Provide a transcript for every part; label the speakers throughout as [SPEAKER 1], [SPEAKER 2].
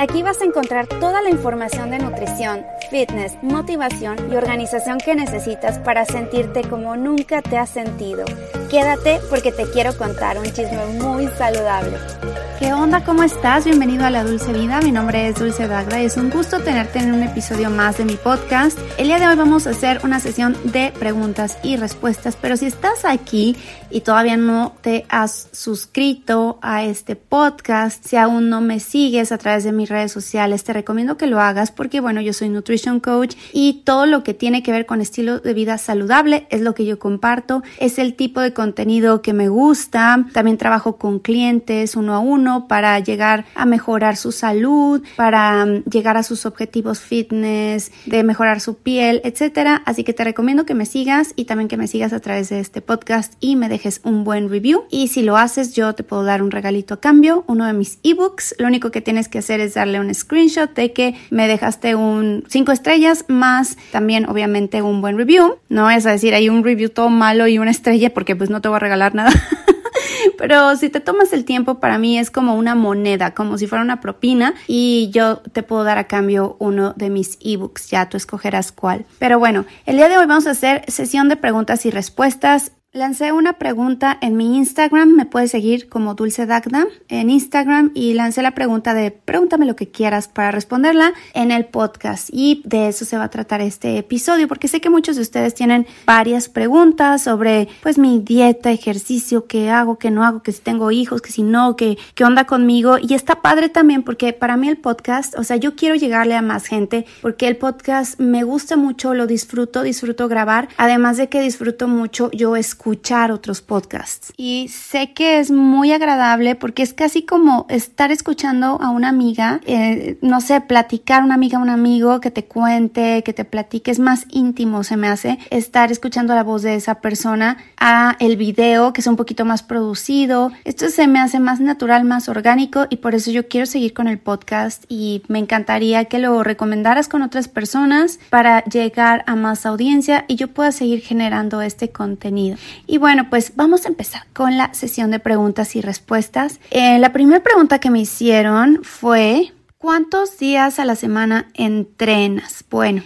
[SPEAKER 1] Aquí vas a encontrar toda la información de nutrición, fitness, motivación y organización que necesitas para sentirte como nunca te has sentido. Quédate porque te quiero contar un chisme muy saludable.
[SPEAKER 2] ¿Qué onda? ¿Cómo estás? Bienvenido a La Dulce Vida. Mi nombre es Dulce Dagda y es un gusto tenerte en un episodio más de mi podcast. El día de hoy vamos a hacer una sesión de preguntas y respuestas, pero si estás aquí y todavía no te has suscrito a este podcast, si aún no me sigues a través de mis redes sociales, te recomiendo que lo hagas porque, bueno, yo soy Nutrition Coach y todo lo que tiene que ver con estilo de vida saludable es lo que yo comparto, es el tipo de contenido que me gusta. También trabajo con clientes uno a uno para llegar a mejorar su salud, para mm, llegar a sus objetivos fitness, de mejorar su piel, etcétera. Así que te recomiendo que me sigas y también que me sigas a través de este podcast y me dejes un buen review. Y si lo haces, yo te puedo dar un regalito a cambio, uno de mis ebooks. Lo único que tienes que hacer es darle un screenshot de que me dejaste un 5 estrellas más también obviamente un buen review. No es decir hay un review todo malo y una estrella porque pues no te voy a regalar nada. Pero si te tomas el tiempo, para mí es como una moneda, como si fuera una propina y yo te puedo dar a cambio uno de mis ebooks, ya tú escogerás cuál. Pero bueno, el día de hoy vamos a hacer sesión de preguntas y respuestas Lancé una pregunta en mi Instagram, me puedes seguir como Dulce Dagda en Instagram y lancé la pregunta de pregúntame lo que quieras para responderla en el podcast y de eso se va a tratar este episodio porque sé que muchos de ustedes tienen varias preguntas sobre pues mi dieta, ejercicio, qué hago, qué no hago, que si tengo hijos, que si no, qué, qué onda conmigo y está padre también porque para mí el podcast, o sea, yo quiero llegarle a más gente porque el podcast me gusta mucho, lo disfruto, disfruto grabar, además de que disfruto mucho yo escucho escuchar otros podcasts. Y sé que es muy agradable porque es casi como estar escuchando a una amiga, eh, no sé, platicar una amiga, un amigo que te cuente, que te platique, es más íntimo se me hace estar escuchando la voz de esa persona a el video que es un poquito más producido. Esto se me hace más natural, más orgánico y por eso yo quiero seguir con el podcast y me encantaría que lo recomendaras con otras personas para llegar a más audiencia y yo pueda seguir generando este contenido. Y bueno, pues vamos a empezar con la sesión de preguntas y respuestas. Eh, la primera pregunta que me hicieron fue, ¿cuántos días a la semana entrenas? Bueno,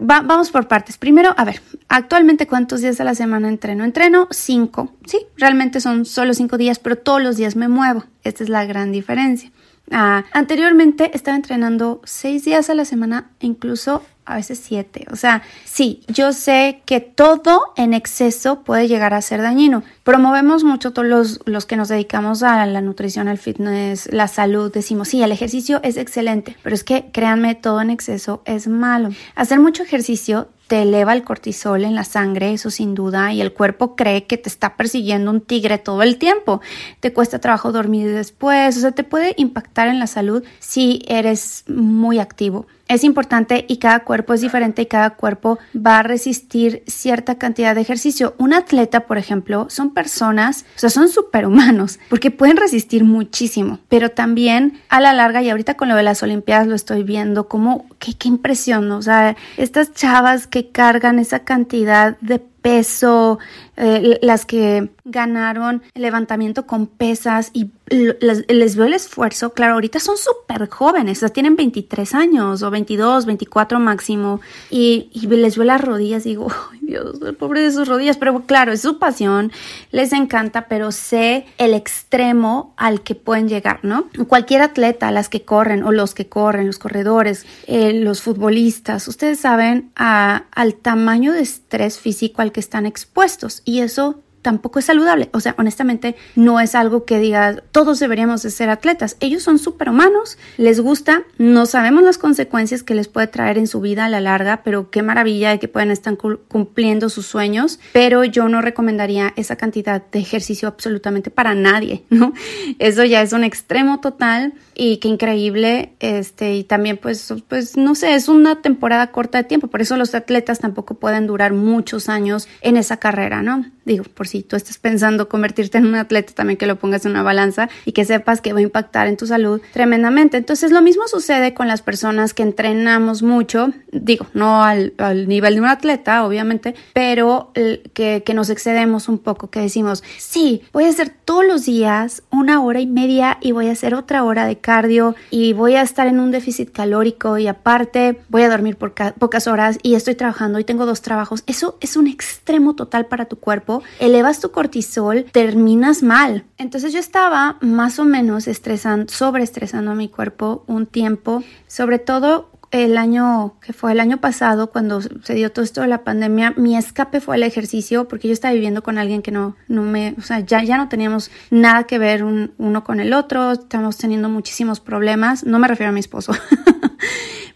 [SPEAKER 2] vamos por partes. Primero, a ver, actualmente cuántos días a la semana entreno? Entreno cinco. Sí, realmente son solo cinco días, pero todos los días me muevo. Esta es la gran diferencia. Ah, anteriormente estaba entrenando seis días a la semana, incluso a veces siete. O sea, sí, yo sé que todo en exceso puede llegar a ser dañino. Promovemos mucho todos los, los que nos dedicamos a la nutrición, al fitness, la salud. Decimos, sí, el ejercicio es excelente, pero es que créanme, todo en exceso es malo. Hacer mucho ejercicio te eleva el cortisol en la sangre, eso sin duda, y el cuerpo cree que te está persiguiendo un tigre todo el tiempo. Te cuesta trabajo dormir después, o sea, te puede impactar en la salud si eres muy activo es importante y cada cuerpo es diferente y cada cuerpo va a resistir cierta cantidad de ejercicio. Un atleta, por ejemplo, son personas, o sea, son superhumanos porque pueden resistir muchísimo, pero también a la larga, y ahorita con lo de las Olimpiadas lo estoy viendo, como qué, qué impresión, o sea, estas chavas que cargan esa cantidad de peso, eh, las que ganaron el levantamiento con pesas y les, veo el esfuerzo. Claro, ahorita son súper jóvenes, o sea, tienen 23 años o 22, 24 máximo y, les veo las rodillas digo, ay Dios, el pobre de sus rodillas, pero claro, es su pasión, les encanta, pero sé el extremo al que pueden llegar, ¿no? Cualquier atleta, las que corren o los que corren, los corredores, eh, los futbolistas, ustedes saben al tamaño de estrés físico al que están expuestos. Y eso tampoco es saludable. O sea, honestamente, no es algo que diga todos deberíamos de ser atletas. Ellos son superhumanos, les gusta, no sabemos las consecuencias que les puede traer en su vida a la larga, pero qué maravilla de que puedan estar cumpliendo sus sueños. Pero yo no recomendaría esa cantidad de ejercicio absolutamente para nadie, ¿no? Eso ya es un extremo total y qué increíble. Este, y también, pues, pues, no sé, es una temporada corta de tiempo, por eso los atletas tampoco pueden durar muchos años en esa carrera, ¿no? Digo, por si tú estás pensando convertirte en un atleta, también que lo pongas en una balanza y que sepas que va a impactar en tu salud tremendamente. Entonces, lo mismo sucede con las personas que entrenamos mucho, digo, no al, nivel de un atleta, obviamente, pero que, que nos excedemos un poco, que decimos, sí, voy a hacer todos los días una hora y media y voy a hacer otra hora de cardio y voy a estar en un déficit calórico y aparte voy a dormir por pocas horas y estoy trabajando y tengo dos trabajos. Eso es un extremo total para tu cuerpo. Elevas tu cortisol, terminas mal. Entonces yo estaba más o menos estresando, sobreestresando a mi cuerpo un tiempo, sobre todo el año que fue el año pasado cuando se dio todo esto de la pandemia. Mi escape fue el ejercicio porque yo estaba viviendo con alguien que no no me o sea ya ya no teníamos nada que ver uno con el otro. Estábamos teniendo muchísimos problemas. No me refiero a mi esposo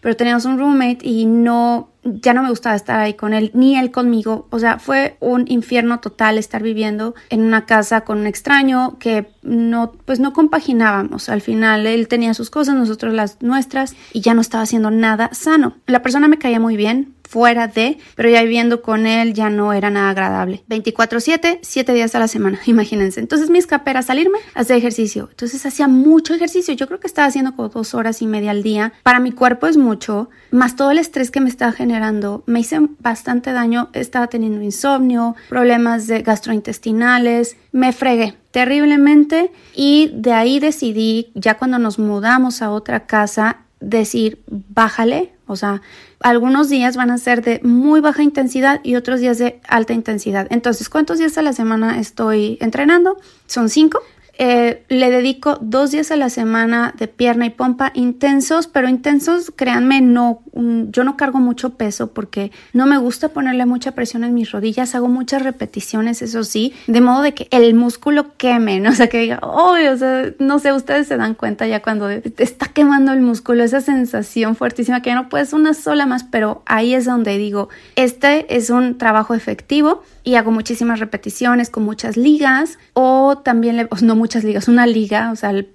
[SPEAKER 2] pero teníamos un roommate y no, ya no me gustaba estar ahí con él, ni él conmigo. O sea, fue un infierno total estar viviendo en una casa con un extraño que no, pues no compaginábamos. Al final él tenía sus cosas, nosotros las nuestras y ya no estaba haciendo nada sano. La persona me caía muy bien, fuera de, pero ya viviendo con él ya no era nada agradable. 24/7, 7 días a la semana, imagínense. Entonces mi escape era salirme hacer ejercicio. Entonces hacía mucho ejercicio. Yo creo que estaba haciendo como dos horas y media al día. Para mi cuerpo es mucho, más todo el estrés que me estaba generando. Me hice bastante daño. Estaba teniendo insomnio, problemas de gastrointestinales. Me fregué terriblemente y de ahí decidí, ya cuando nos mudamos a otra casa, decir, bájale, o sea, algunos días van a ser de muy baja intensidad y otros días de alta intensidad. Entonces, ¿cuántos días a la semana estoy entrenando? Son cinco. Eh, le dedico dos días a la semana de pierna y pompa intensos, pero intensos, créanme, no, mm, yo no cargo mucho peso porque no me gusta ponerle mucha presión en mis rodillas, hago muchas repeticiones, eso sí, de modo de que el músculo queme, ¿no? O sea, que diga, oh, o sea, no sé, ustedes se dan cuenta ya cuando está quemando el músculo, esa sensación fuertísima que ya no puedes una sola más, pero ahí es donde digo, este es un trabajo efectivo y hago muchísimas repeticiones con muchas ligas o también, le, no muchas ligas, una liga, o sea, el,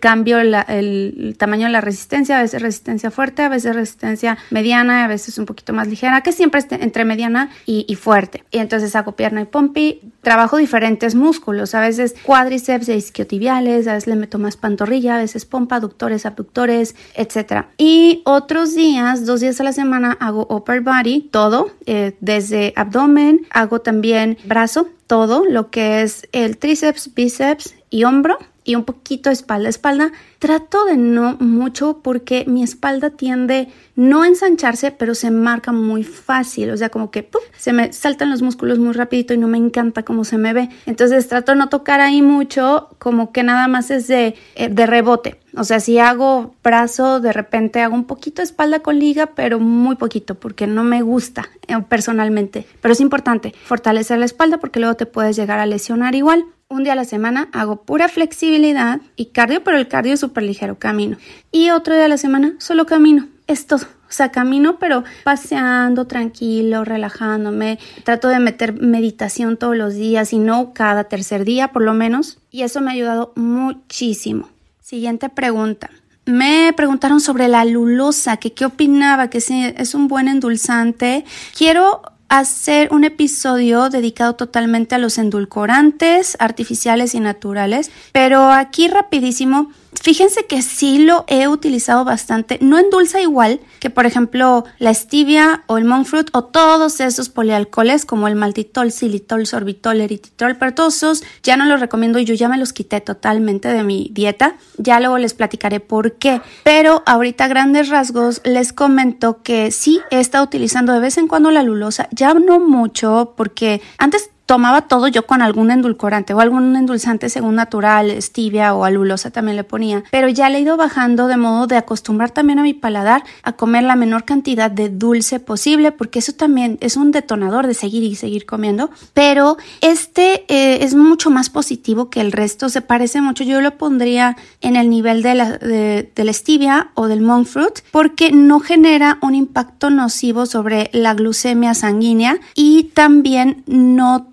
[SPEAKER 2] cambio, el, tamaño de la resistencia, a veces resistencia fuerte, a veces resistencia mediana, a veces un poquito más ligera, que siempre esté entre mediana y, fuerte. Y entonces hago pierna y pompi, trabajo diferentes músculos, a veces cuádriceps e isquiotibiales, a veces le meto más pantorrilla, a veces pompa, aductores, abductores, etc. Y otros días, dos días a la semana, hago upper body, todo, eh, desde abdomen, hago también brazo, todo lo que es el tríceps, bíceps y hombro y un poquito espalda. Espalda trato de no mucho porque mi espalda tiende no ensancharse, pero se marca muy fácil. O sea, como que se me saltan los músculos muy rapidito y no me encanta cómo se me ve. Entonces trato no tocar ahí mucho, como que nada más es de, eh, de rebote. O sea, si hago brazo, de repente hago un poquito de espalda con liga, pero muy poquito, porque no me gusta eh, personalmente. Pero es importante fortalecer la espalda porque luego te puedes llegar a lesionar igual un día a la semana hago pura flexibilidad y cardio, pero el cardio es súper ligero, camino. Y otro día a la semana solo camino. Es todo. O sea, camino, pero paseando tranquilo, relajándome. Trato de meter meditación todos los días y no cada tercer día, por lo menos. Y eso me ha ayudado muchísimo. Siguiente pregunta. Me preguntaron sobre la lulosa, que qué opinaba, que si es un buen endulzante. Quiero hacer un episodio dedicado totalmente a los endulcorantes artificiales y naturales, pero aquí rapidísimo Fíjense que sí lo he utilizado bastante. No endulza igual que, por ejemplo, la stevia o el monk fruit o todos esos polialcoholes como el maltitol, xilitol, sorbitol, eritritol, pero todos esos ya no los recomiendo y yo ya me los quité totalmente de mi dieta. Ya luego les platicaré por qué. Pero ahorita grandes rasgos les comento que sí he estado utilizando de vez en cuando la lulosa. Ya no mucho porque antes tomaba todo yo con algún endulcorante o algún endulzante según natural, stevia o alulosa también le ponía, pero ya le he ido bajando de modo de acostumbrar también a mi paladar a comer la menor cantidad de dulce posible, porque eso también es un detonador de seguir y seguir comiendo, pero este eh, es mucho más positivo que el resto, se parece mucho, yo lo pondría en el nivel de la, de, la stevia o del monk fruit, porque no genera un impacto nocivo sobre la glucemia sanguínea y también no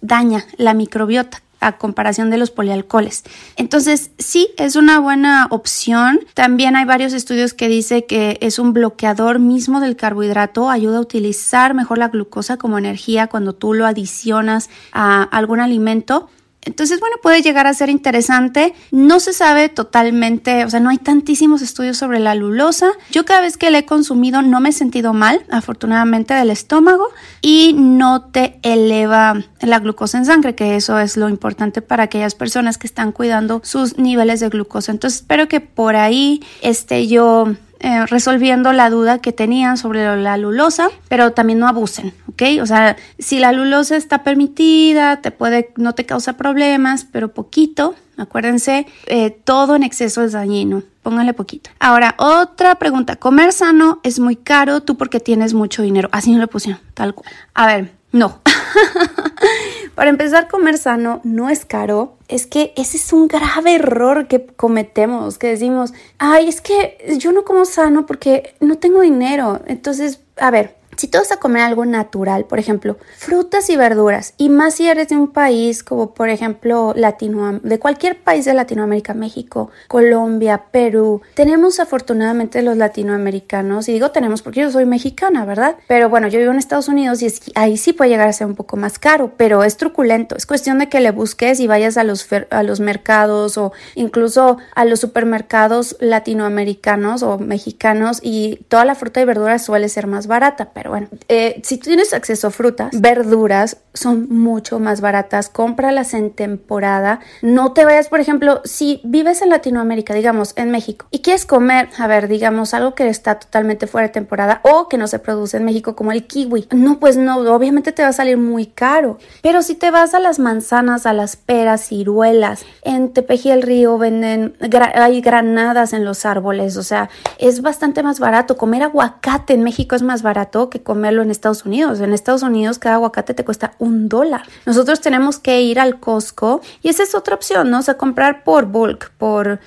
[SPEAKER 2] daña la microbiota a comparación de los polialcoholes. Entonces, sí, es una buena opción. También hay varios estudios que dicen que es un bloqueador mismo del carbohidrato, ayuda a utilizar mejor la glucosa como energía cuando tú lo adicionas a algún alimento. Entonces, bueno, puede llegar a ser interesante. No se sabe totalmente, o sea, no hay tantísimos estudios sobre la lulosa. Yo cada vez que la he consumido no me he sentido mal, afortunadamente, del estómago y no te eleva la glucosa en sangre, que eso es lo importante para aquellas personas que están cuidando sus niveles de glucosa. Entonces, espero que por ahí esté yo eh, resolviendo la duda que tenían sobre la lulosa, pero también no abusen, ¿ok? O sea, si la lulosa está permitida, te puede, no te causa problemas, pero poquito, acuérdense, eh, todo en exceso es dañino. Póngale poquito. Ahora, otra pregunta. Comer sano es muy caro, tú porque tienes mucho dinero. Así no le pusieron, tal cual. A ver, no. Para empezar, comer sano no es caro. Es que ese es un grave error que cometemos, que decimos, ay, es que yo no como sano porque no tengo dinero. Entonces, a ver, si tú vas a comer algo natural, por ejemplo, frutas y verduras, y más si eres de un país como por ejemplo Latino, de cualquier país de Latinoamérica, México, Colombia, Perú, tenemos afortunadamente los latinoamericanos, y digo tenemos porque yo soy mexicana, ¿verdad? Pero bueno, yo vivo en Estados Unidos y ahí sí puede llegar a ser un poco más caro, pero es truculento, es cuestión de que le busques y vayas a los, a los mercados o incluso a los supermercados latinoamericanos o mexicanos y toda la fruta y verdura suele ser más barata, pero bueno, eh, si tienes acceso a frutas, verduras son mucho más baratas, cómpralas en temporada. No te vayas, por ejemplo, si vives en Latinoamérica, digamos, en México, y quieres comer, a ver, digamos, algo que está totalmente fuera de temporada o que no se produce en México, como el kiwi. No, pues no, obviamente te va a salir muy caro. Pero si te vas a las manzanas, a las peras, ciruelas, en Tepeji el Río venden, hay granadas en los árboles, o sea, es bastante más barato. Comer aguacate en México es más barato que comerlo en Estados Unidos. En Estados Unidos cada aguacate te cuesta un dólar. Nosotros tenemos que ir al Costco y esa es otra opción, ¿no? O sea, comprar por bulk, por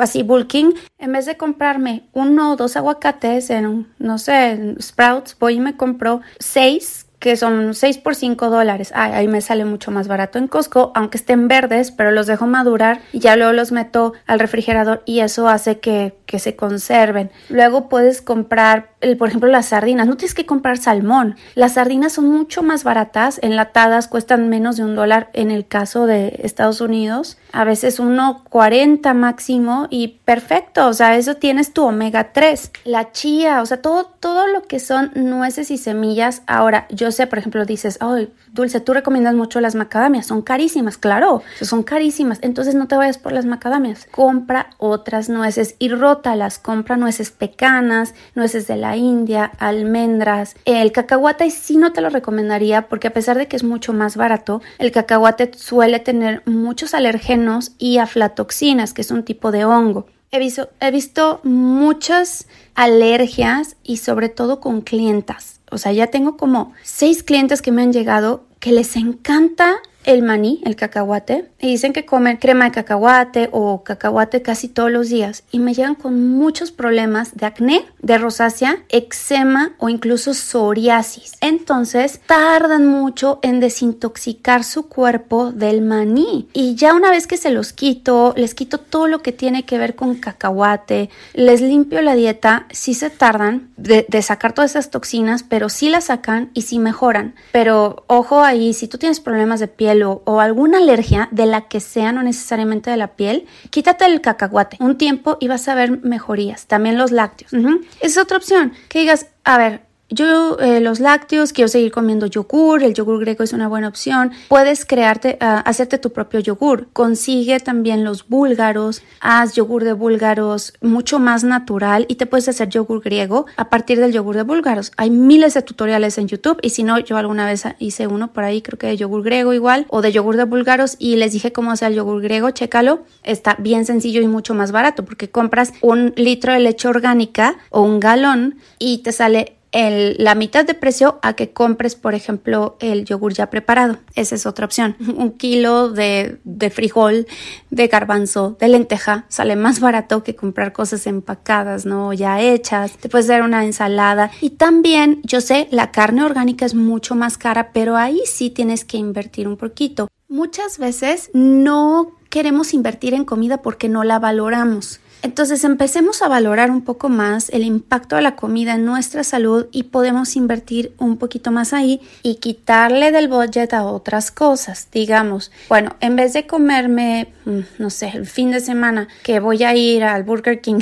[SPEAKER 2] así bulking. En vez de comprarme uno o dos aguacates en, no sé, en Sprouts, voy y me compro seis que son 6 por 5 dólares. ahí me sale mucho más barato en Costco, aunque estén verdes, pero los dejo madurar y ya luego los meto al refrigerador y eso hace que, que se conserven. Luego puedes comprar por ejemplo, las sardinas. No tienes que comprar salmón. Las sardinas son mucho más baratas, enlatadas, cuestan menos de un dólar en el caso de Estados Unidos. A veces 1.40 máximo y perfecto. O sea, eso tienes tu omega 3. La chía, o sea, todo, todo lo que son nueces y semillas. Ahora, yo sé, por ejemplo, dices, ay, Dulce, tú recomiendas mucho las macadamias. Son carísimas, claro, son carísimas. Entonces no te vayas por las macadamias. Compra otras nueces y rótalas. Compra nueces pecanas, nueces de la India, almendras. El cacahuate sí no te lo recomendaría porque a pesar de que es mucho más barato, el cacahuate suele tener muchos alergenos y aflatoxinas, que es un tipo de hongo. He visto, he visto muchas alergias y sobre todo con clientas. O sea, ya tengo como seis clientes que me han llegado que les encanta el maní, el cacahuate, y dicen que comen crema de cacahuate o cacahuate casi todos los días y me llegan con muchos problemas de acné, de rosácea, eczema o incluso psoriasis. Entonces tardan mucho en desintoxicar su cuerpo del maní y ya una vez que se los quito, les quito todo lo que tiene que ver con cacahuate, les limpio la dieta, sí se tardan de, de sacar todas esas toxinas, pero sí las sacan y sí mejoran. Pero ojo ahí, si tú tienes problemas de piel, o, alguna alergia de la que sea, no necesariamente de la piel, quítate el cacahuate un tiempo y vas a ver mejorías. También los lácteos. Es otra opción. Que digas, a ver, yo eh, los lácteos, quiero seguir comiendo yogur, el yogur griego es una buena opción. Puedes crearte, ah, hacerte tu propio yogur. Consigue también los búlgaros, haz yogur de búlgaros mucho más natural y te puedes hacer yogur griego a partir del yogur de búlgaros. Hay miles de tutoriales en YouTube y si no, yo alguna vez hice uno por ahí, creo que de yogur griego igual o de yogur de búlgaros y les dije cómo hacer el yogur griego, chécalo. Está bien sencillo y mucho más barato porque compras un litro de leche orgánica o un galón y te sale el, la mitad de precio a que compres, por ejemplo, el yogur ya preparado. Esa es otra opción. Un kilo de, de frijol, de garbanzo, de lenteja sale más barato que comprar cosas empacadas, ¿no? Ya hechas. Te puedes dar una ensalada. Y también, yo sé, la carne orgánica es mucho más cara, pero ahí sí tienes que invertir un poquito. Muchas veces no queremos invertir en comida porque no la valoramos. Entonces empecemos a valorar un poco más el impacto de la comida en nuestra salud y podemos invertir un poquito más ahí y quitarle del budget a otras cosas. Digamos, bueno, en vez de comerme, no sé, el fin de semana que voy a ir al Burger King,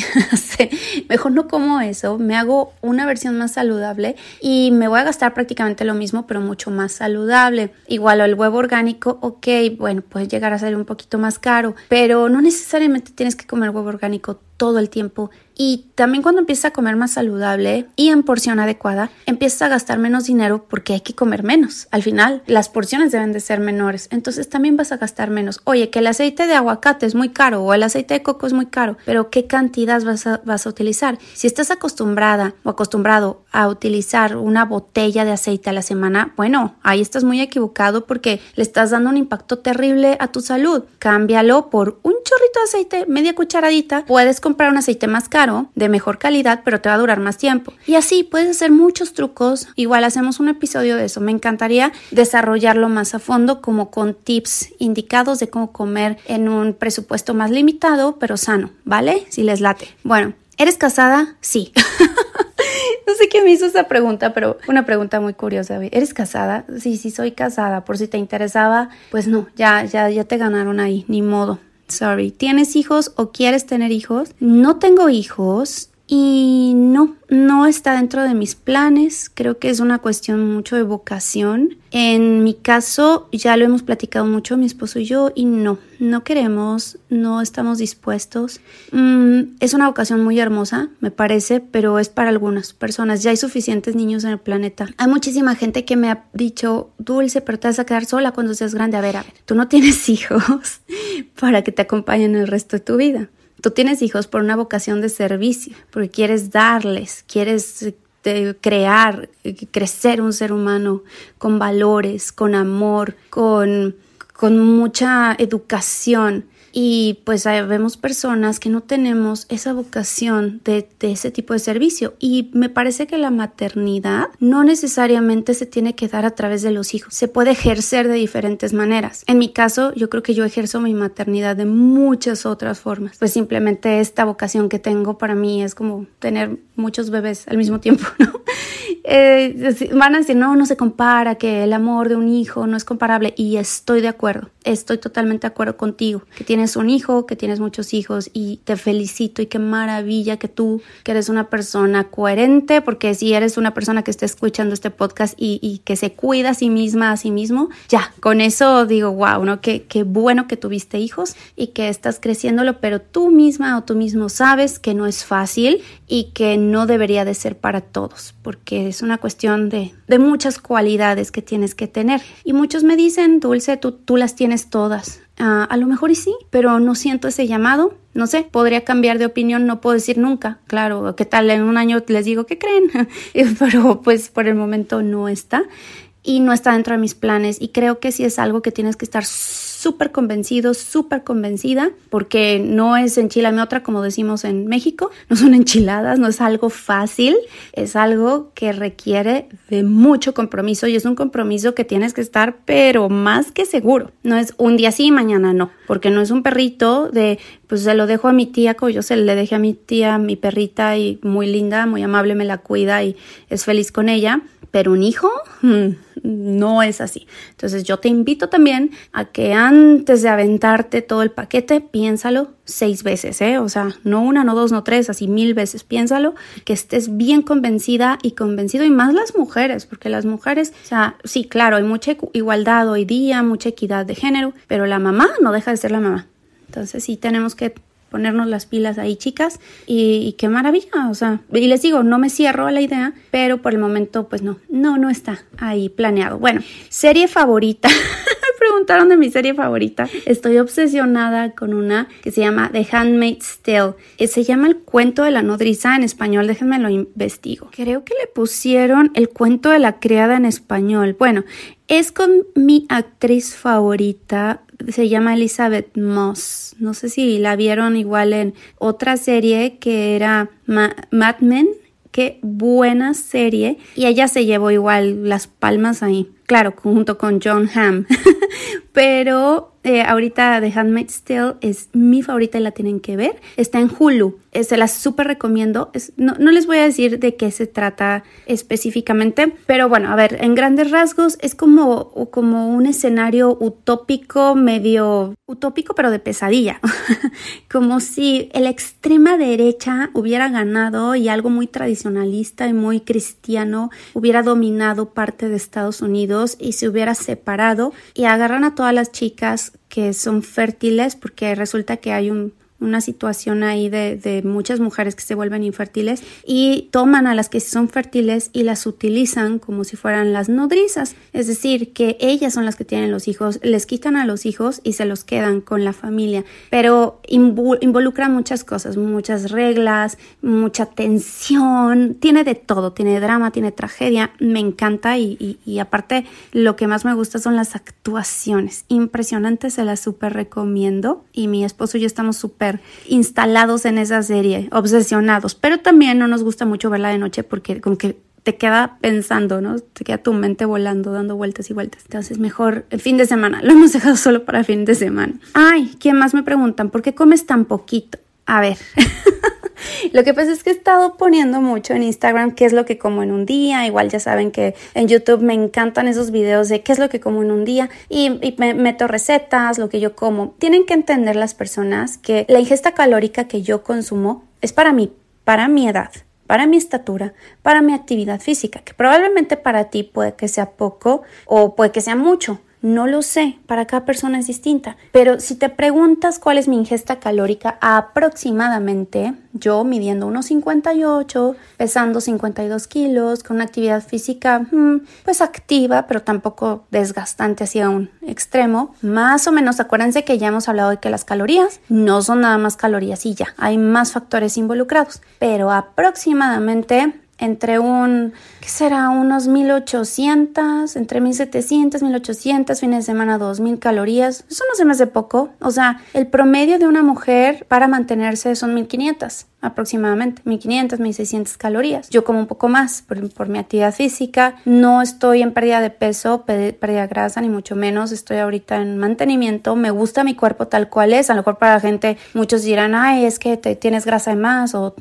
[SPEAKER 2] mejor no como eso, me hago una versión más saludable y me voy a gastar prácticamente lo mismo, pero mucho más saludable. Igual el huevo orgánico, ok, bueno, puede llegar a ser un poquito más caro, pero no necesariamente tienes que comer huevo orgánico todo el tiempo y también cuando empiezas a comer más saludable y en porción adecuada, empiezas a gastar menos dinero porque hay que comer menos. Al final, las porciones deben de ser menores. Entonces también vas a gastar menos. Oye, que el aceite de aguacate es muy caro o el aceite de coco es muy caro, pero ¿qué cantidad vas a, vas a utilizar? Si estás acostumbrada o acostumbrado a utilizar una botella de aceite a la semana, bueno, ahí estás muy equivocado porque le estás dando un impacto terrible a tu salud. Cámbialo por un chorrito de aceite, media cucharadita. Puedes comprar un aceite más caro de mejor calidad, pero te va a durar más tiempo. Y así puedes hacer muchos trucos. Igual hacemos un episodio de eso. Me encantaría desarrollarlo más a fondo, como con tips indicados de cómo comer en un presupuesto más limitado, pero sano, ¿vale? Si les late. Bueno, ¿eres casada? Sí. No sé quién me hizo esa pregunta, pero una pregunta muy curiosa. ¿Eres casada? Sí, sí, soy casada. Por si te interesaba, pues no, ya, ya, ya te ganaron ahí, ni modo. Sorry. ¿Tienes hijos o quieres tener hijos? No tengo hijos y no, no está dentro de mis planes. Creo que es una cuestión mucho de vocación. En mi caso, ya lo hemos platicado mucho mi esposo y yo y no, no queremos, no estamos dispuestos. Mm, es una vocación muy hermosa, me parece, pero es para algunas personas. Ya hay suficientes niños en el planeta. Hay muchísima gente que me ha dicho, Dulce, pero te vas a quedar sola cuando seas grande. A ver, a ver, tú no tienes hijos para que te acompañen el resto de tu vida. Tú tienes hijos por una vocación de servicio, porque quieres darles, quieres eh, crear, eh, crecer un ser humano con valores, con amor, con, con mucha educación y pues vemos personas que no tenemos esa vocación de, ese tipo de servicio y me parece que la maternidad no necesariamente se tiene que dar a través de los hijos, se puede ejercer de diferentes maneras. En mi caso, yo creo que yo ejerzo mi maternidad de muchas otras formas, pues simplemente esta vocación que tengo para mí es como tener muchos bebés al mismo tiempo, ¿no? Eh, van a decir, no, no se compara, que el amor de un hijo no es comparable y estoy de acuerdo, estoy totalmente de acuerdo contigo, que tienes un hijo, que tienes muchos hijos y te felicito y qué maravilla que tú, que eres una persona coherente, porque si eres una persona que está escuchando este podcast y, que se cuida a sí misma, a sí mismo, ya, con eso digo, wow, ¿no? Qué, qué bueno que tuviste hijos y que estás creciéndolo, pero tú misma o tú mismo sabes que no es fácil y que no debería de ser para todos, porque es una cuestión de, de muchas cualidades que tienes que tener. Y muchos me dicen, Dulce, tú, tú las tienes todas. Ah, a lo mejor y sí, pero no siento ese llamado. No sé, podría cambiar de opinión, no puedo decir nunca. Claro, ¿qué tal? En un año les digo, ¿qué creen? pero pues por el momento no está y no está dentro de mis planes. Y creo que sí es algo que tienes que estar súper convencido, súper convencida, porque no es enchilame otra como decimos en México, no son enchiladas, no es algo fácil, es algo que requiere de mucho compromiso y es un compromiso que tienes que estar pero más que seguro, no es un día sí, mañana no, porque no es un perrito de pues se lo dejo a mi tía, como yo se le dejé a mi tía, mi perrita y muy linda, muy amable, me la cuida y es feliz con ella, pero un hijo mm, no es así. Entonces yo te invito también a que antes de aventarte todo el paquete, piénsalo seis veces, ¿eh? O sea, no una, no dos, no tres, así mil veces, piénsalo, que estés bien convencida y convencido, y más las mujeres, porque las mujeres, o sea, sí, claro, hay mucha igualdad hoy día, mucha equidad de género, pero la mamá no deja de ser la mamá. Entonces sí tenemos que ponernos las pilas ahí, chicas, y, qué maravilla, o sea, y les digo, no me cierro a la idea, pero por el momento, pues no, no, no está ahí planeado. Bueno, serie favorita. preguntaron de mi serie favorita. Estoy obsesionada con una que se llama The Handmaid's Tale. Se llama El cuento de la nodriza en español. Déjenme lo investigo. Creo que le pusieron El cuento de la criada en español. Bueno, es con mi actriz favorita, se llama Elizabeth Moss. No sé si la vieron igual en otra serie que era Mad Men. Qué buena serie. Y ella se llevó igual las palmas ahí. Claro, junto con John Hamm. Pero eh, ahorita The Handmaid's Tale es mi favorita y la tienen que ver. Está en Hulu. Eh, se la súper recomiendo. no, les voy a decir de qué se trata específicamente, pero bueno, a ver, en grandes rasgos es como, como un escenario utópico, medio utópico, pero de pesadilla. como si la extrema derecha hubiera ganado y algo muy tradicionalista y muy cristiano hubiera dominado parte de Estados Unidos y se hubiera separado y agarran a todas las chicas que son fértiles porque resulta que hay un una situación ahí de, de, muchas mujeres que se vuelven infértiles y toman a las que son fértiles y las utilizan como si fueran las nodrizas. Es decir, que ellas son las que tienen los hijos, les quitan a los hijos y se los quedan con la familia. Pero involucra muchas cosas, muchas reglas, mucha tensión, tiene de todo, tiene drama, tiene tragedia, me encanta y, y, aparte lo que más me gusta son las actuaciones. Impresionantes, se las súper recomiendo y mi esposo y yo estamos súper instalados en esa serie, obsesionados, pero también no nos gusta mucho verla de noche porque como que te queda pensando, ¿no? Te queda tu mente volando, dando vueltas y vueltas. Entonces, mejor fin de semana. Lo hemos dejado solo para fin de semana. Ay, ¿quién más me preguntan? ¿Por qué comes tan poquito? A ver. Lo que pasa es que he estado poniendo mucho en Instagram qué es lo que como en un día. Igual ya saben que en YouTube me encantan esos videos de qué es lo que como en un día y, me meto recetas, lo que yo como. Tienen que entender las personas que la ingesta calórica que yo consumo es para mí, para mi edad para mi estatura, para mi actividad física, que probablemente para ti puede que sea poco o puede que sea mucho. No lo sé, para cada persona es distinta. Pero si te preguntas cuál es mi ingesta calórica, aproximadamente yo midiendo unos 58, pesando 52 kilos, con una actividad física mm, pues activa, pero tampoco desgastante hacia un extremo, más o menos acuérdense que ya hemos hablado de que las calorías no son nada más calorías y ya, hay más factores involucrados, pero aproximadamente entre un, ¿qué será? Unos 1800, entre 1700, 1800, fines de semana 2000 calorías. Eso no se me hace poco. O sea, el promedio de una mujer para mantenerse son 1500 aproximadamente, 1500, 1600 calorías. Yo como un poco más por, por, mi actividad física. No estoy en pérdida de peso, pérdida de grasa, ni mucho menos. Estoy ahorita en mantenimiento. Me gusta mi cuerpo tal cual es. A lo mejor para la gente, muchos dirán, ay, es que te, tienes grasa de más o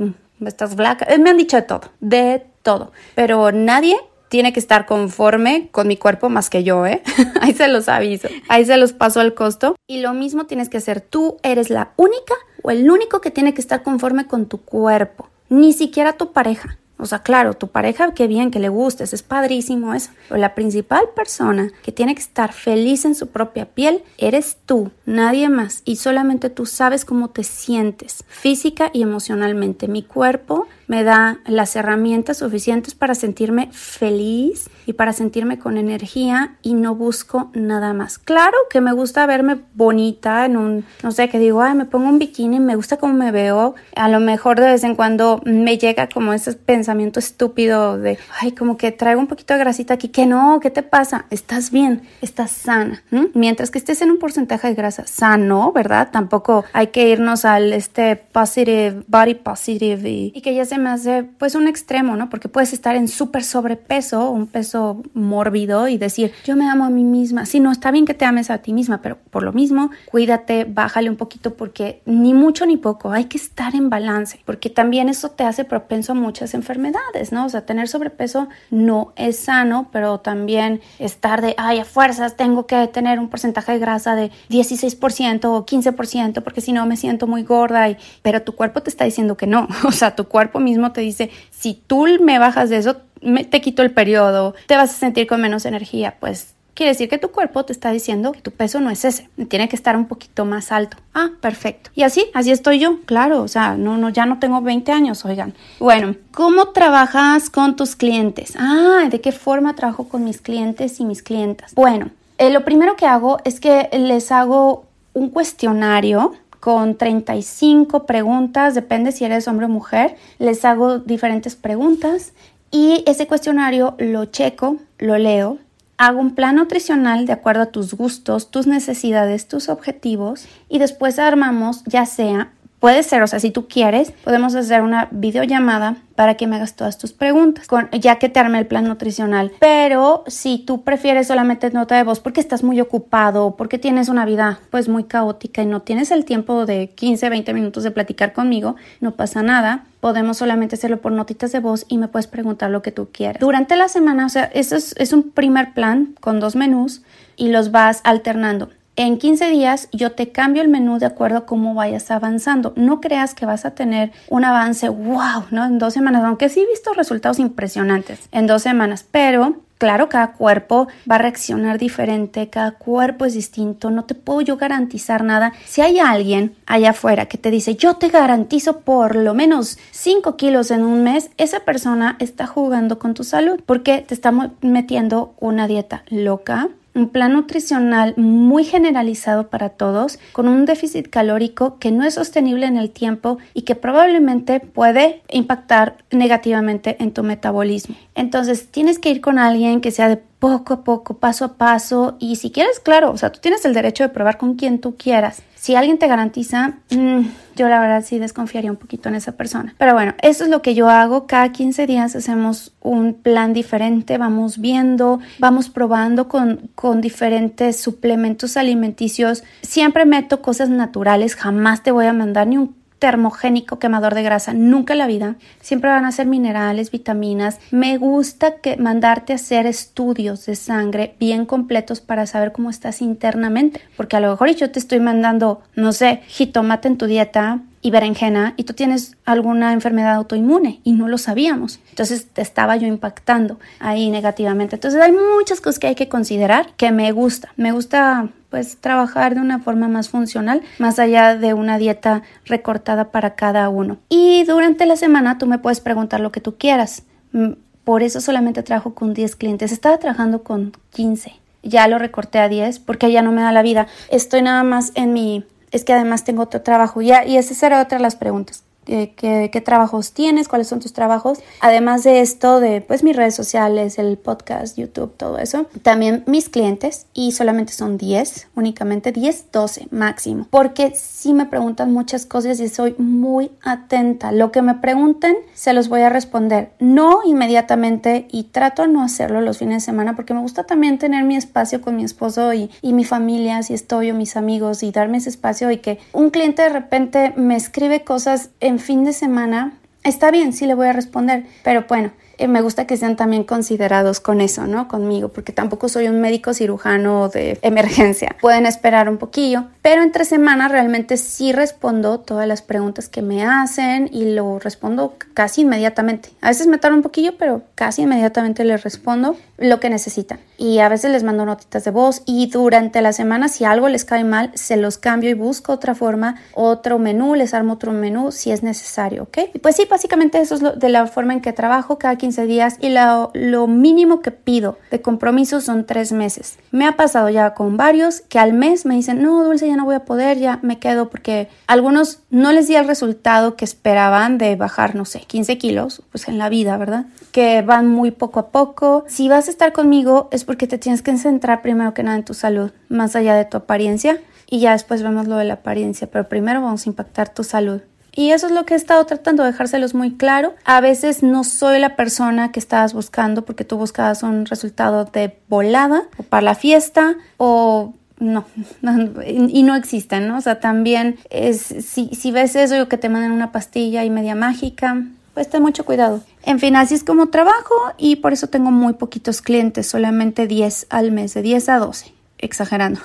[SPEAKER 2] estás flaca. Eh, me han dicho de todo, de todo. Pero nadie tiene que estar conforme con mi cuerpo más que yo, ¿eh? Ahí se los aviso. Ahí se los paso al costo. Y lo mismo tienes que hacer. Tú eres la única o el único que tiene que estar conforme con tu cuerpo. Ni siquiera tu pareja. O sea, claro, tu pareja, qué bien, que le gustes, es padrísimo eso. Pero la principal persona que tiene que estar feliz en su propia piel eres tú, nadie más. Y solamente tú sabes cómo te sientes física y emocionalmente. Mi cuerpo me da las herramientas suficientes para sentirme feliz y para sentirme con energía y no busco nada más. Claro que me gusta verme bonita en un, no sé, que digo, ay, me pongo un bikini, me gusta cómo me veo. A lo mejor de vez en cuando me llega como ese pensamiento estúpido de, ay, como que traigo un poquito de grasita aquí, que no, ¿qué te pasa? Estás bien, estás sana. Mientras que estés en un porcentaje de grasa sano, ¿verdad? Tampoco hay que irnos al este positive, body positive y, y que ya se me hace pues un extremo, ¿no? Porque puedes estar en súper sobrepeso, un peso mórbido y decir, yo me amo a mí misma. Sí, no, está bien que te ames a ti misma, pero por lo mismo, cuídate, bájale un poquito porque ni mucho ni poco, hay que estar en balance, porque también eso te hace propenso a muchas enfermedades, ¿no? O sea, tener sobrepeso no es sano, pero también estar de, ay, a fuerzas tengo que tener un porcentaje de grasa de 16% o 15% porque si no me siento muy gorda, y, pero tu cuerpo te está diciendo que no, o sea, tu cuerpo mismo te dice, si tú me bajas de eso, me, te quito el periodo, te vas a sentir con menos energía, pues quiere decir que tu cuerpo te está diciendo que tu peso no es ese, tiene que estar un poquito más alto. Ah, perfecto. Y así, así estoy yo, claro, o sea, no, no, ya no tengo 20 años, oigan. Bueno, ¿cómo trabajas con tus clientes? Ah, ¿de qué forma trabajo con mis clientes y mis clientas? Bueno, eh, lo primero que hago es que les hago un cuestionario con 35 preguntas, depende si eres hombre o mujer, les hago diferentes preguntas y ese cuestionario lo checo, lo leo, hago un plan nutricional de acuerdo a tus gustos, tus necesidades, tus objetivos y después armamos ya sea Puede ser, o sea, si tú quieres, podemos hacer una videollamada para que me hagas todas tus preguntas, ya que te arme el plan nutricional. Pero si tú prefieres solamente nota de voz porque estás muy ocupado, porque tienes una vida pues muy caótica y no tienes el tiempo de 15, 20 minutos de platicar conmigo, no pasa nada. Podemos solamente hacerlo por notitas de voz y me puedes preguntar lo que tú quieras. Durante la semana, o sea, eso es, es un primer plan con dos menús y los vas alternando. En 15 días yo te cambio el menú de acuerdo a cómo vayas avanzando. No creas que vas a tener un avance wow, ¿no? En dos semanas, aunque sí he visto resultados impresionantes en dos semanas, pero Claro, cada cuerpo va a reaccionar diferente, cada cuerpo es distinto, no te puedo yo garantizar nada. Si hay alguien allá afuera que te dice, yo te garantizo por lo menos 5 kilos en un mes, esa persona está jugando con tu salud porque te está metiendo una dieta loca, un plan nutricional muy generalizado para todos, con un déficit calórico que no es sostenible en el tiempo y que probablemente puede impactar negativamente en tu metabolismo. Entonces tienes que ir con alguien que sea de poco a poco, paso a paso y si quieres, claro, o sea, tú tienes el derecho de probar con quien tú quieras. Si alguien te garantiza, mm, yo la verdad sí desconfiaría un poquito en esa persona. Pero bueno, eso es lo que yo hago. Cada 15 días hacemos un plan diferente, vamos viendo, vamos probando con, con diferentes suplementos alimenticios. Siempre meto cosas naturales, jamás te voy a mandar ni un termogénico quemador de grasa, nunca en la vida. Siempre van a ser minerales, vitaminas. Me gusta que mandarte a hacer estudios de sangre bien completos para saber cómo estás internamente, porque a lo mejor yo te estoy mandando, no sé, jitomate en tu dieta, y berenjena y tú tienes alguna enfermedad autoinmune y no lo sabíamos. Entonces te estaba yo impactando ahí negativamente. Entonces hay muchas cosas que hay que considerar que me gusta. Me gusta pues trabajar de una forma más funcional, más allá de una dieta recortada para cada uno. Y durante la semana tú me puedes preguntar lo que tú quieras. Mm, por eso solamente trabajo con 10 clientes. Estaba trabajando con 15. Ya lo recorté a 10 porque ya no me da la vida. Estoy nada más en mi es que además tengo otro trabajo ya y esa será otra de las preguntas. Eh, qué, trabajos tienes, cuáles son tus trabajos. Además de esto, de pues mis redes sociales, el podcast, YouTube, todo eso. También mis clientes y solamente son 10, únicamente 10, 12 máximo. Porque si me preguntan muchas cosas y soy muy atenta. Lo que me pregunten, se los voy a responder. No inmediatamente y trato de no hacerlo los fines de semana porque me gusta también tener mi espacio con mi esposo y, y mi familia, si estoy o mis amigos y darme ese espacio y que un cliente de repente me escribe cosas en fin de semana, está bien, sí le voy a responder, pero bueno, eh, me gusta que sean también considerados con eso, ¿no? Conmigo, porque tampoco soy un médico cirujano de emergencia. Pueden esperar un poquillo, pero entre semanas realmente sí respondo todas las preguntas que me hacen y lo respondo casi inmediatamente. A veces me tarda un poquillo, pero casi inmediatamente les respondo lo que necesitan. Y a veces les mando notitas de voz y durante la semana si algo les cae mal, se los cambio y busco otra forma, otro menú, les armo otro menú si es necesario, ¿ok? Pues sí, básicamente eso es de la forma en que trabajo cada 15 días y lo mínimo que pido de compromiso son tres meses. Me ha pasado ya con varios que al mes me dicen, no, Dulce, ya no voy a poder, ya me quedo porque algunos no les di el resultado que esperaban de bajar, no sé, 15 kilos, pues en la vida, ¿verdad? Que van muy poco a poco. Si vas a estar conmigo es porque te tienes que centrar primero que nada en tu salud, más allá de tu apariencia. Y ya después vemos lo de la apariencia, pero primero vamos a impactar tu salud. Y eso es lo que he estado tratando de dejárselos muy claro. A veces no soy la persona que estabas buscando porque tú buscabas un resultado de volada o para la fiesta o no, y no existen, ¿no? O sea, también es, si, ves eso, que te mandan una pastilla y media mágica, pues ten mucho cuidado. En fin, así es como trabajo y por eso tengo muy poquitos clientes, solamente 10 al mes, de 10 a 12, exagerando.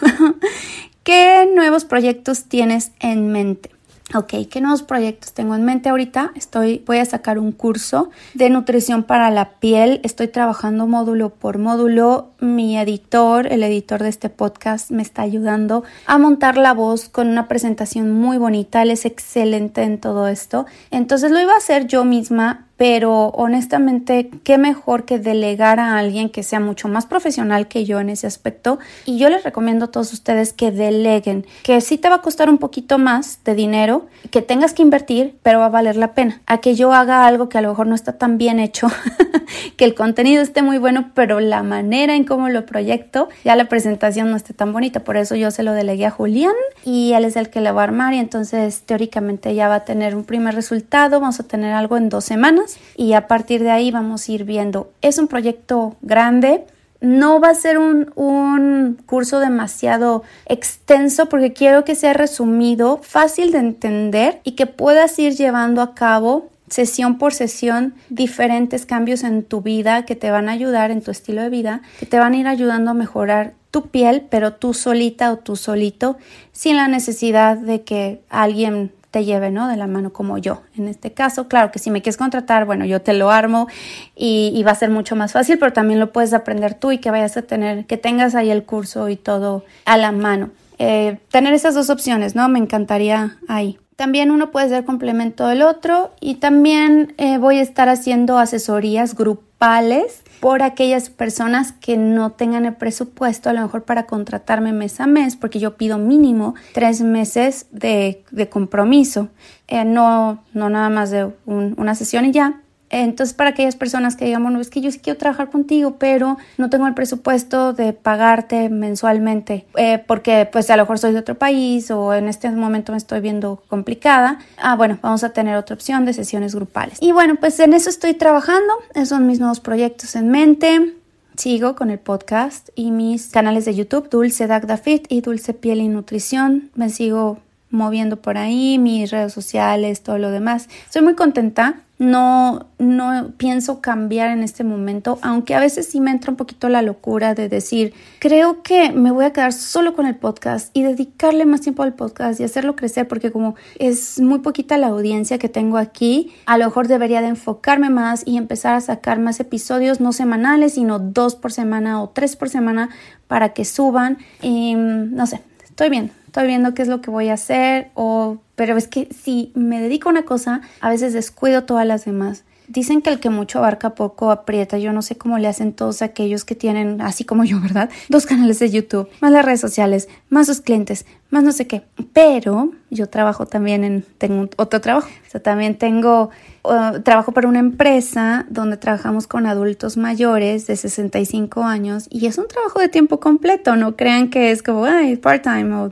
[SPEAKER 2] ¿Qué nuevos proyectos tienes en mente? Ok, ¿qué nuevos proyectos tengo en mente ahorita? Estoy, voy a sacar un curso de nutrición para la piel. Estoy trabajando módulo por módulo. Mi editor, el editor de este podcast, me está ayudando a montar la voz con una presentación muy bonita. Él es excelente en todo esto. Entonces lo iba a hacer yo misma, pero honestamente, qué mejor que delegar a alguien que sea mucho más profesional que yo en ese aspecto. Y yo les recomiendo a todos ustedes que deleguen, que sí te va a costar un poquito más de dinero, que tengas que invertir, pero va a valer la pena. A que yo haga algo que a lo mejor no está tan bien hecho, que el contenido esté muy bueno, pero la manera en cómo lo proyecto, ya la presentación no esté tan bonita. Por eso yo se lo delegué a Julián y él es el que le va a armar y entonces teóricamente ya va a tener un primer resultado. Vamos a tener algo en dos semanas y a partir de ahí vamos a ir viendo. Es un proyecto grande. No va a ser un, un, curso demasiado extenso porque quiero que sea resumido, fácil de entender y que puedas ir llevando a cabo sesión por sesión diferentes cambios en tu vida que te van a ayudar en tu estilo de vida, que te van a ir ayudando a mejorar tu piel, pero tú solita o tú solito, sin la necesidad de que alguien te lleve, ¿no? De la mano como yo. En este caso, claro que si me quieres contratar, bueno, yo te lo armo y, va a ser mucho más fácil, pero también lo puedes aprender tú y que vayas a tener, que tengas ahí el curso y todo a la mano. Eh, tener esas dos opciones, ¿no? Me encantaría ahí. También uno puede ser complemento del otro y también eh, voy a estar haciendo asesorías grupales por aquellas personas que no tengan el presupuesto a lo mejor para contratarme mes a mes, porque yo pido mínimo tres meses de, compromiso, eh, no, no nada más de una sesión y ya, entonces, para aquellas personas que digan, bueno, es que yo sí quiero trabajar contigo, pero no tengo el presupuesto de pagarte mensualmente, eh, porque pues a lo mejor soy de otro país o en este momento me estoy viendo complicada. Ah, bueno, vamos a tener otra opción de sesiones grupales. Y bueno, pues en eso estoy trabajando, esos son mis nuevos proyectos en mente. Sigo con el podcast y mis canales de YouTube, Dulce Dagda Fit y Dulce Piel y Nutrición. Me sigo moviendo por ahí, mis redes sociales, todo lo demás. Estoy muy contenta no, no pienso cambiar en este momento, aunque a veces sí me entra un poquito la locura de decir, creo que me voy a quedar solo con el podcast y dedicarle más tiempo al podcast y hacerlo crecer, porque como es muy poquita la audiencia que tengo aquí, a lo mejor debería de enfocarme más y empezar a sacar más episodios, no semanales, sino dos por semana o tres por semana para que suban. Y no sé, estoy bien, estoy viendo qué es lo que voy a hacer o pero es que si me dedico a una cosa, a veces descuido todas las demás. Dicen que el que mucho abarca poco aprieta. Yo no sé cómo le hacen todos aquellos que tienen, así como yo, ¿verdad? Dos canales de YouTube, más las redes sociales, más sus clientes, más no sé qué. Pero yo trabajo también en, tengo otro trabajo. O sea, también tengo, uh, trabajo para una empresa donde trabajamos con adultos mayores de 65 años y es un trabajo de tiempo completo. No crean que es como, ay, part-time o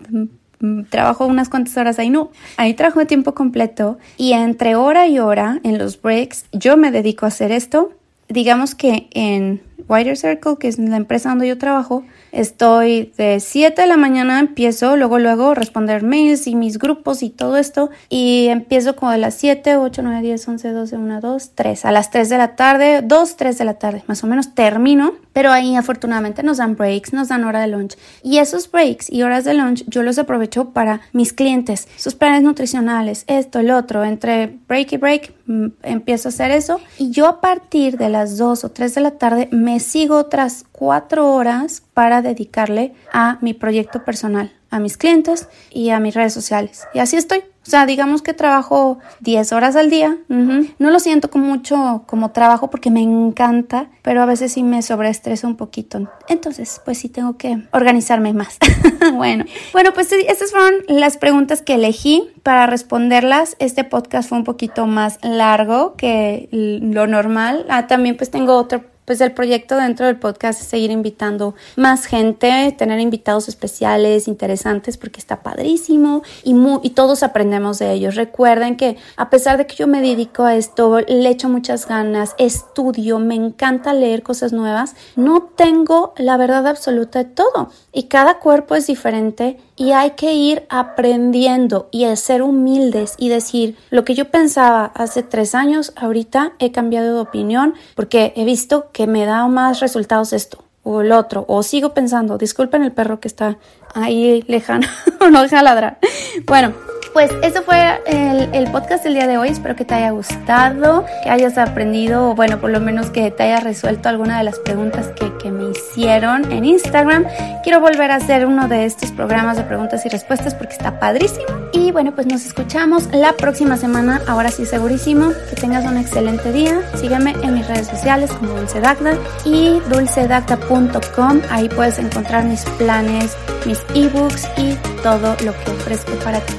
[SPEAKER 2] trabajo unas cuantas horas ahí, no, ahí trabajo de tiempo completo y entre hora y hora en los breaks yo me dedico a hacer esto. Digamos que en Wider Circle, que es la empresa donde yo trabajo, Estoy de 7 de la mañana, empiezo luego, luego responder mails y mis grupos y todo esto. Y empiezo como de las 7, 8, 9, 10, 11, 12, 1, 2, 3. A las 3 de la tarde, 2, 3 de la tarde, más o menos termino. Pero ahí afortunadamente nos dan breaks, nos dan hora de lunch. Y esos breaks y horas de lunch yo los aprovecho para mis clientes, sus planes nutricionales, esto, el otro. Entre break y break mm, empiezo a hacer eso. Y yo a partir de las 2 o 3 de la tarde me sigo otras 4 horas para dedicarle a mi proyecto personal, a mis clientes y a mis redes sociales. Y así estoy. O sea, digamos que trabajo 10 horas al día. No lo siento como mucho como trabajo porque me encanta, pero a veces sí me sobreestreso un poquito. Entonces, pues sí tengo que organizarme más. bueno, bueno, pues estas fueron las preguntas que elegí para responderlas. Este podcast fue un poquito más largo que lo normal. Ah, también pues tengo otro pues el proyecto dentro del podcast es seguir invitando más gente, tener invitados especiales, interesantes, porque está padrísimo y, y todos aprendemos de ellos. Recuerden que a pesar de que yo me dedico a esto, le echo muchas ganas, estudio, me encanta leer cosas nuevas, no tengo la verdad absoluta de todo y cada cuerpo es diferente y hay que ir aprendiendo y ser humildes y decir lo que yo pensaba hace tres años, ahorita he cambiado de opinión porque he visto que me da más resultados esto o el otro, o sigo pensando, disculpen el perro que está ahí lejano, no deja ladrar. Bueno, pues eso fue el, el, podcast del día de hoy. Espero que te haya gustado, que hayas aprendido, o bueno, por lo menos que te haya resuelto alguna de las preguntas que, que me hicieron en Instagram. Quiero volver a hacer uno de estos programas de preguntas y respuestas porque está padrísimo. Y bueno, pues nos escuchamos la próxima semana. Ahora sí, segurísimo. Que tengas un excelente día. Sígueme en mis redes sociales como Dulce Dagda y dulcedagda.com. Ahí puedes encontrar mis planes, mis ebooks y todo lo que ofrezco para ti.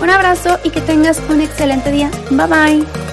[SPEAKER 2] Un abrazo y que tengas un excelente día. Bye bye.